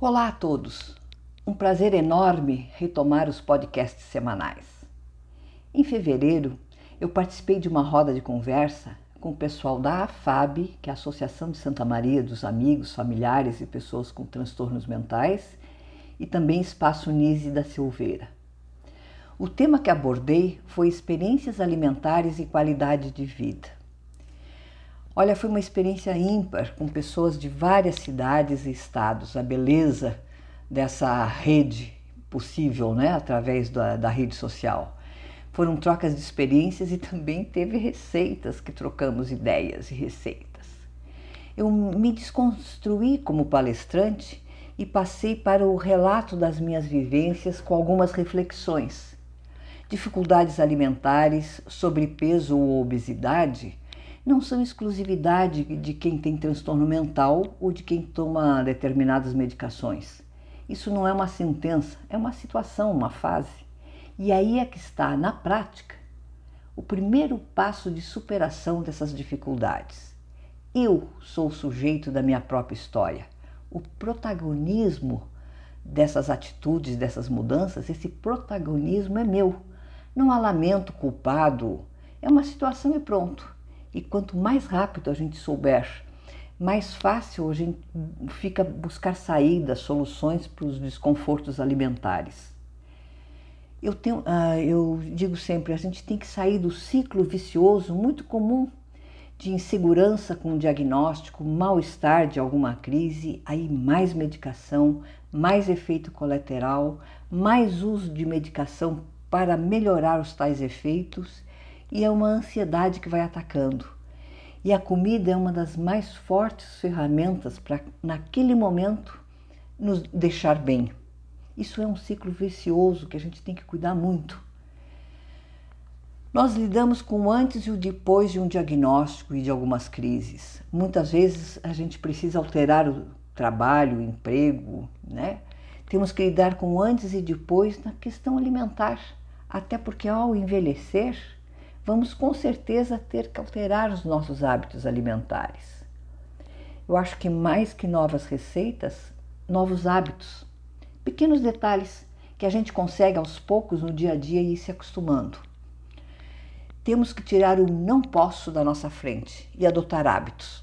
Olá a todos! Um prazer enorme retomar os podcasts semanais. Em fevereiro, eu participei de uma roda de conversa com o pessoal da AFAB, que é a Associação de Santa Maria dos Amigos, Familiares e Pessoas com Transtornos Mentais, e também Espaço Nise da Silveira. O tema que abordei foi experiências alimentares e qualidade de vida. Olha, foi uma experiência ímpar com pessoas de várias cidades e estados. A beleza dessa rede possível, né, através da, da rede social. Foram trocas de experiências e também teve receitas que trocamos ideias e receitas. Eu me desconstruí como palestrante e passei para o relato das minhas vivências com algumas reflexões. Dificuldades alimentares, sobrepeso ou obesidade não são exclusividade de quem tem transtorno mental ou de quem toma determinadas medicações. Isso não é uma sentença, é uma situação, uma fase. E aí é que está, na prática, o primeiro passo de superação dessas dificuldades. Eu sou o sujeito da minha própria história. O protagonismo dessas atitudes, dessas mudanças, esse protagonismo é meu. Não há lamento culpado, é uma situação e pronto. E quanto mais rápido a gente souber, mais fácil a gente fica buscar saídas, soluções para os desconfortos alimentares. Eu, tenho, uh, eu digo sempre, a gente tem que sair do ciclo vicioso muito comum de insegurança com o diagnóstico, mal-estar de alguma crise, aí mais medicação, mais efeito colateral, mais uso de medicação para melhorar os tais efeitos e é uma ansiedade que vai atacando. E a comida é uma das mais fortes ferramentas para, naquele momento, nos deixar bem. Isso é um ciclo vicioso que a gente tem que cuidar muito. Nós lidamos com o antes e o depois de um diagnóstico e de algumas crises. Muitas vezes a gente precisa alterar o trabalho, o emprego, né? Temos que lidar com o antes e depois na questão alimentar, até porque ao envelhecer, vamos com certeza ter que alterar os nossos hábitos alimentares. Eu acho que mais que novas receitas, novos hábitos, pequenos detalhes que a gente consegue aos poucos no dia a dia ir se acostumando. Temos que tirar o não posso da nossa frente e adotar hábitos.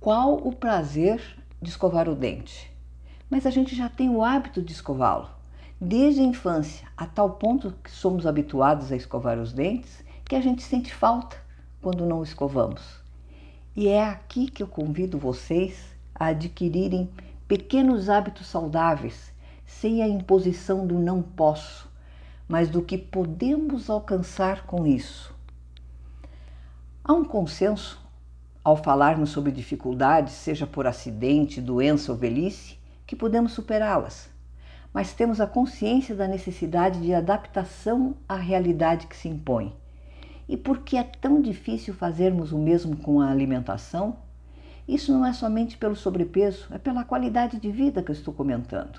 Qual o prazer de escovar o dente? Mas a gente já tem o hábito de escová-lo desde a infância, a tal ponto que somos habituados a escovar os dentes que a gente sente falta quando não escovamos. E é aqui que eu convido vocês a adquirirem pequenos hábitos saudáveis, sem a imposição do não posso, mas do que podemos alcançar com isso. Há um consenso ao falarmos sobre dificuldades, seja por acidente, doença ou velhice, que podemos superá-las mas temos a consciência da necessidade de adaptação à realidade que se impõe. E por que é tão difícil fazermos o mesmo com a alimentação? Isso não é somente pelo sobrepeso, é pela qualidade de vida que eu estou comentando.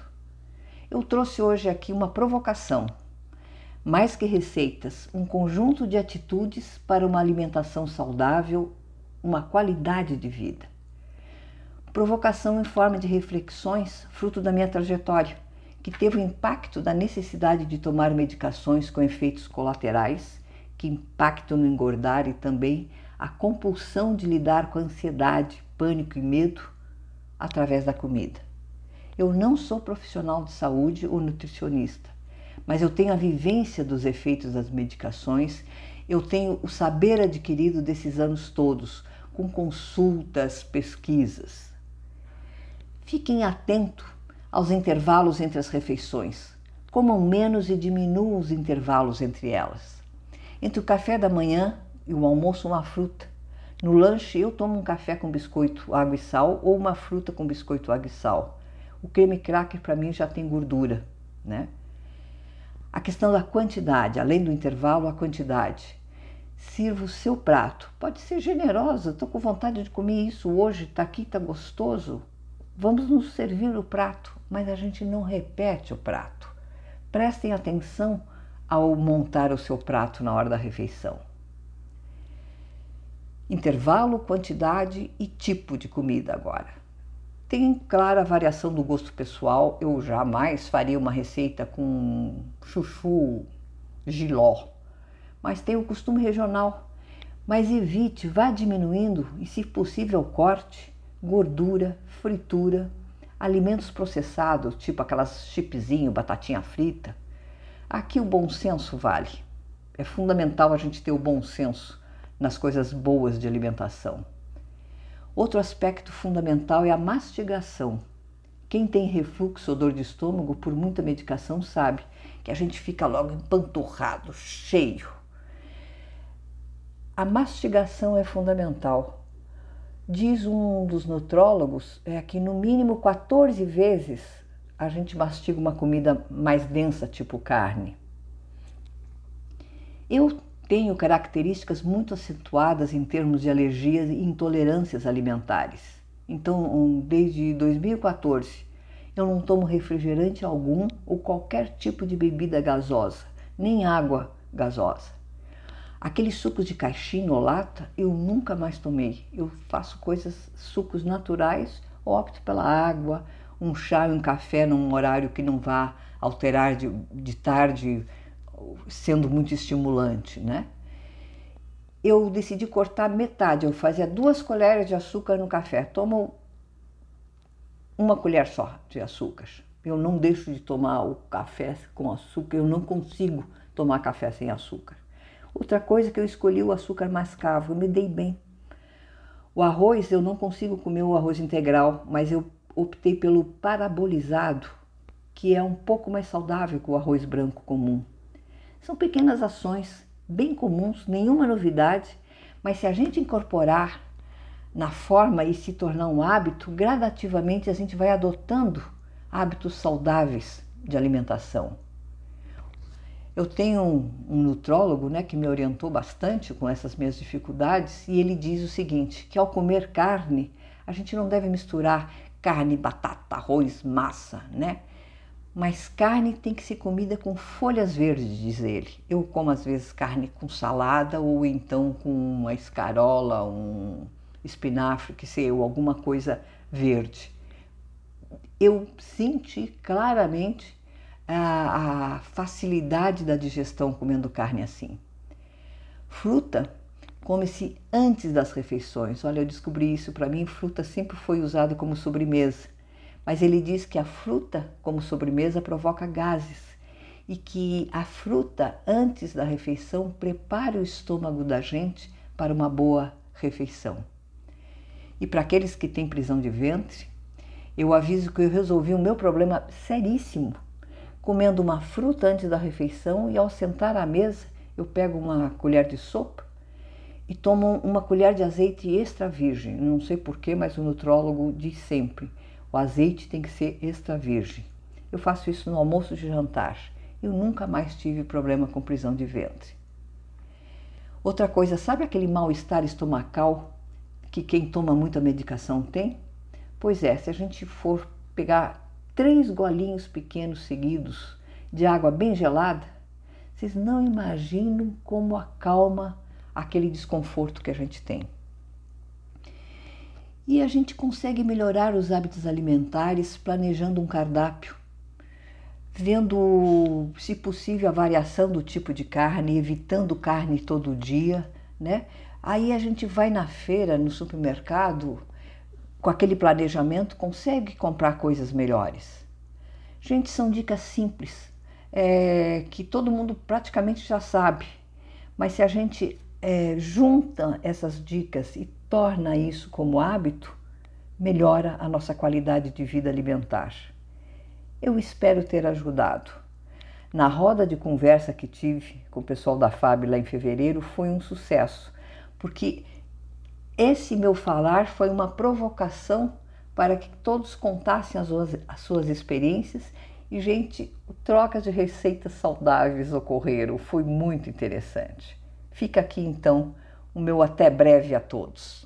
Eu trouxe hoje aqui uma provocação. Mais que receitas, um conjunto de atitudes para uma alimentação saudável, uma qualidade de vida. Provocação em forma de reflexões, fruto da minha trajetória que teve o impacto da necessidade de tomar medicações com efeitos colaterais, que impactam no engordar e também a compulsão de lidar com ansiedade, pânico e medo através da comida. Eu não sou profissional de saúde ou nutricionista, mas eu tenho a vivência dos efeitos das medicações, eu tenho o saber adquirido desses anos todos, com consultas, pesquisas. Fiquem atentos aos intervalos entre as refeições. Comam menos e diminuam os intervalos entre elas. Entre o café da manhã e o almoço, uma fruta. No lanche, eu tomo um café com biscoito, água e sal ou uma fruta com biscoito, água e sal. O creme cracker para mim já tem gordura, né? A questão da quantidade, além do intervalo, a quantidade. Sirva o seu prato. Pode ser generosa, estou com vontade de comer isso hoje, está aqui, está gostoso. Vamos nos servir o prato, mas a gente não repete o prato. Prestem atenção ao montar o seu prato na hora da refeição. Intervalo, quantidade e tipo de comida agora. Tem clara variação do gosto pessoal. Eu jamais faria uma receita com chuchu, giló, mas tem o costume regional. Mas evite, vá diminuindo e, se possível, corte gordura, fritura, alimentos processados, tipo aquelas chipzinho, batatinha frita. Aqui o bom senso vale. É fundamental a gente ter o bom senso nas coisas boas de alimentação. Outro aspecto fundamental é a mastigação. Quem tem refluxo ou dor de estômago por muita medicação sabe que a gente fica logo empanturrado, cheio. A mastigação é fundamental. Diz um dos nutrólogos é que no mínimo 14 vezes a gente mastiga uma comida mais densa, tipo carne. Eu tenho características muito acentuadas em termos de alergias e intolerâncias alimentares. Então, desde 2014, eu não tomo refrigerante algum ou qualquer tipo de bebida gasosa, nem água gasosa. Aqueles sucos de caixinha ou lata eu nunca mais tomei. Eu faço coisas, sucos naturais, opto pela água, um chá e um café num horário que não vá alterar de, de tarde sendo muito estimulante, né? Eu decidi cortar metade, eu fazia duas colheres de açúcar no café, tomo uma colher só de açúcar. Eu não deixo de tomar o café com açúcar, eu não consigo tomar café sem açúcar. Outra coisa que eu escolhi o açúcar mascavo, eu me dei bem. O arroz, eu não consigo comer o arroz integral, mas eu optei pelo parabolizado, que é um pouco mais saudável que o arroz branco comum. São pequenas ações bem comuns, nenhuma novidade, mas se a gente incorporar na forma e se tornar um hábito, gradativamente a gente vai adotando hábitos saudáveis de alimentação. Eu tenho um, um, nutrólogo né, que me orientou bastante com essas minhas dificuldades e ele diz o seguinte: que ao comer carne, a gente não deve misturar carne, batata, arroz, massa, né? Mas carne tem que ser comida com folhas verdes, diz ele. Eu como às vezes carne com salada ou então com uma escarola, um espinafre, que sei eu, alguma coisa verde. Eu senti claramente a, facilidade da digestão comendo carne assim. Fruta come-se antes das refeições. Olha, eu descobri isso para mim, fruta sempre foi usada como sobremesa. Mas ele diz que a fruta como sobremesa provoca gases e que a fruta antes da refeição prepara o estômago da gente para uma boa refeição. E para aqueles que têm prisão de ventre, eu aviso que eu resolvi o meu problema seríssimo comendo uma fruta antes da refeição e ao sentar à mesa eu pego uma colher de sopa e tomo uma colher de azeite extra virgem. Não sei porquê, mas o nutrólogo diz sempre: o azeite tem que ser extra virgem. Eu faço isso no almoço de jantar. Eu nunca mais tive problema com prisão de ventre. Outra coisa, sabe aquele mal-estar estomacal que quem toma muita medicação tem? Pois é, se a gente for pegar três golinhos pequenos seguidos de água bem gelada, vocês não imaginam como acalma aquele desconforto que a gente tem. E a gente consegue melhorar os hábitos alimentares planejando um cardápio, vendo, se possível, a variação do tipo de carne, evitando carne todo dia, né? Aí a gente vai na feira, no supermercado, com aquele planejamento, consegue comprar coisas melhores. Gente, são dicas simples, é, que todo mundo praticamente já sabe, mas se a gente é, junta essas dicas e torna isso como hábito, melhora a nossa qualidade de vida alimentar. Eu espero ter ajudado. Na roda de conversa que tive com o pessoal da FAB lá em fevereiro foi um sucesso, porque esse meu falar foi uma provocação para que todos contassem as suas, as suas experiências e, gente, trocas de receitas saudáveis ocorreram, foi muito interessante. Fica aqui então o meu até breve a todos.